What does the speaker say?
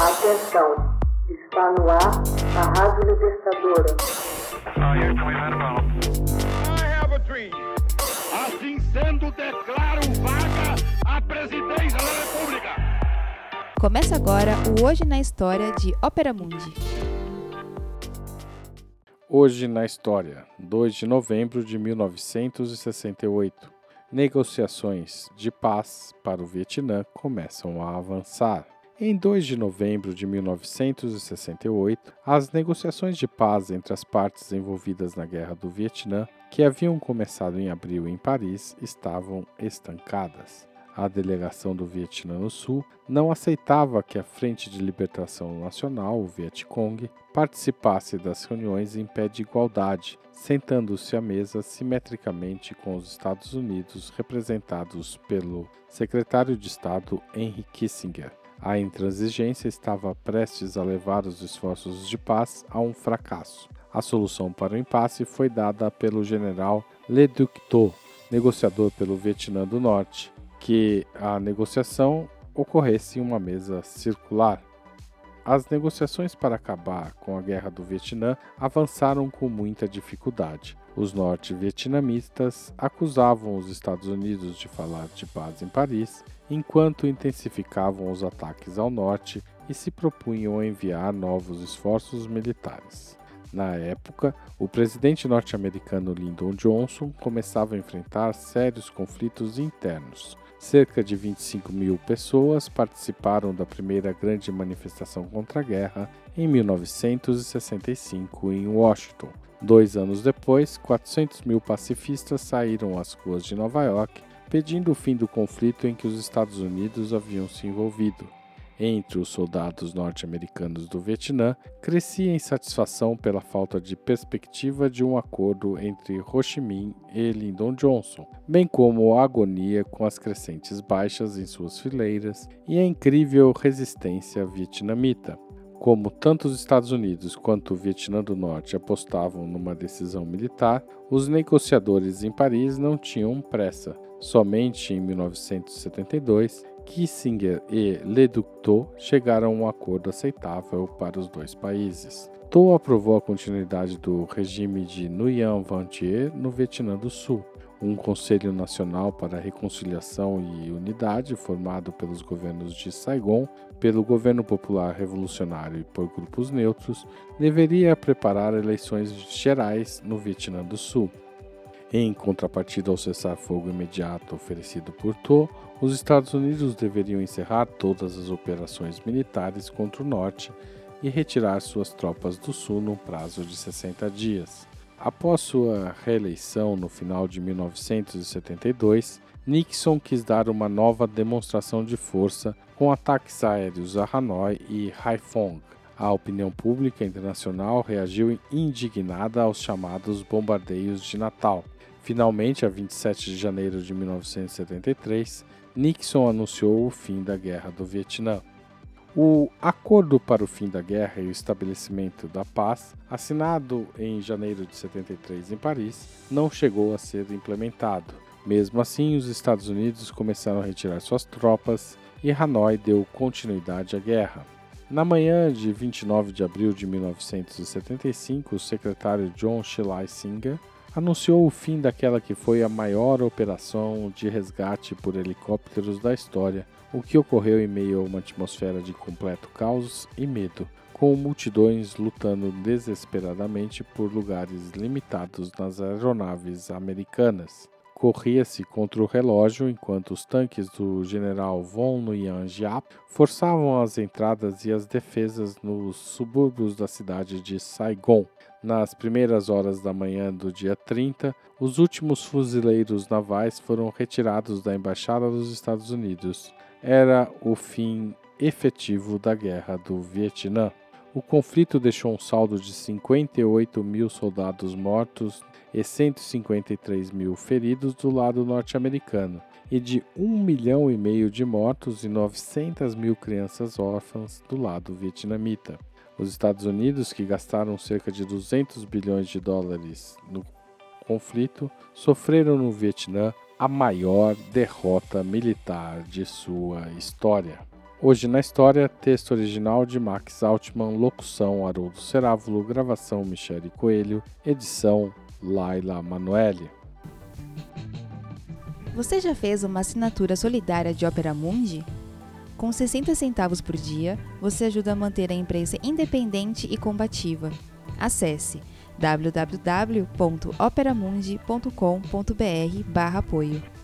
Atenção, está no ar a Rádio Libertadora. Assim sendo, declaro vaga a presidência da República. Começa agora o Hoje na História de Ópera Mundi. Hoje na História, 2 de novembro de 1968. Negociações de paz para o Vietnã começam a avançar. Em 2 de novembro de 1968, as negociações de paz entre as partes envolvidas na Guerra do Vietnã, que haviam começado em abril em Paris, estavam estancadas a delegação do Vietnã no Sul não aceitava que a Frente de Libertação Nacional, o Vietcong, participasse das reuniões em pé de igualdade, sentando-se à mesa simetricamente com os Estados Unidos, representados pelo secretário de Estado Henry Kissinger. A intransigência estava prestes a levar os esforços de paz a um fracasso. A solução para o impasse foi dada pelo general Le Duc Tho, negociador pelo Vietnã do Norte, que a negociação ocorresse em uma mesa circular. As negociações para acabar com a guerra do Vietnã avançaram com muita dificuldade. Os norte-vietnamistas acusavam os Estados Unidos de falar de paz em Paris, enquanto intensificavam os ataques ao norte e se propunham a enviar novos esforços militares. Na época, o presidente norte-americano Lyndon Johnson começava a enfrentar sérios conflitos internos. Cerca de 25 mil pessoas participaram da primeira grande manifestação contra a guerra em 1965 em Washington. Dois anos depois, 400 mil pacifistas saíram às ruas de Nova York pedindo o fim do conflito em que os Estados Unidos haviam se envolvido entre os soldados norte-americanos do Vietnã crescia a insatisfação pela falta de perspectiva de um acordo entre Ho Chi Minh e Lyndon Johnson, bem como a agonia com as crescentes baixas em suas fileiras e a incrível resistência vietnamita. Como tanto os Estados Unidos quanto o Vietnã do Norte apostavam numa decisão militar, os negociadores em Paris não tinham pressa. Somente em 1972 Kissinger e Leduc chegaram a um acordo aceitável para os dois países. Tho aprovou a continuidade do regime de Nguyen Van Thieu no Vietnã do Sul, um Conselho Nacional para Reconciliação e Unidade formado pelos governos de Saigon, pelo Governo Popular Revolucionário e por grupos neutros, deveria preparar eleições gerais no Vietnã do Sul. Em contrapartida ao cessar-fogo imediato oferecido por Tho, os Estados Unidos deveriam encerrar todas as operações militares contra o Norte e retirar suas tropas do Sul no prazo de 60 dias. Após sua reeleição no final de 1972, Nixon quis dar uma nova demonstração de força com ataques aéreos a Hanoi e Haiphong. A opinião pública internacional reagiu indignada aos chamados bombardeios de Natal, Finalmente, a 27 de janeiro de 1973, Nixon anunciou o fim da Guerra do Vietnã. O Acordo para o Fim da Guerra e o Estabelecimento da Paz, assinado em janeiro de 73 em Paris, não chegou a ser implementado. Mesmo assim, os Estados Unidos começaram a retirar suas tropas e Hanoi deu continuidade à guerra. Na manhã de 29 de abril de 1975, o secretário John Schlesinger anunciou o fim daquela que foi a maior operação de resgate por helicópteros da história, o que ocorreu em meio a uma atmosfera de completo caos e medo, com multidões lutando desesperadamente por lugares limitados nas aeronaves americanas. Corria-se contra o relógio enquanto os tanques do general von Nguyen Giap forçavam as entradas e as defesas nos subúrbios da cidade de Saigon, nas primeiras horas da manhã do dia 30, os últimos fuzileiros navais foram retirados da Embaixada dos Estados Unidos. Era o fim efetivo da Guerra do Vietnã. O conflito deixou um saldo de 58 mil soldados mortos e 153 mil feridos do lado norte-americano, e de 1 milhão e meio de mortos e 900 mil crianças órfãs do lado vietnamita. Os Estados Unidos, que gastaram cerca de 200 bilhões de dólares no conflito, sofreram no Vietnã a maior derrota militar de sua história. Hoje na história, texto original de Max Altman, locução Haroldo Cerávulo, gravação Michele Coelho, edição Laila Manoeli. Você já fez uma assinatura solidária de Opera Mundi? Com 60 centavos por dia, você ajuda a manter a imprensa independente e combativa. Acesse www.operamundi.com.br/apoio.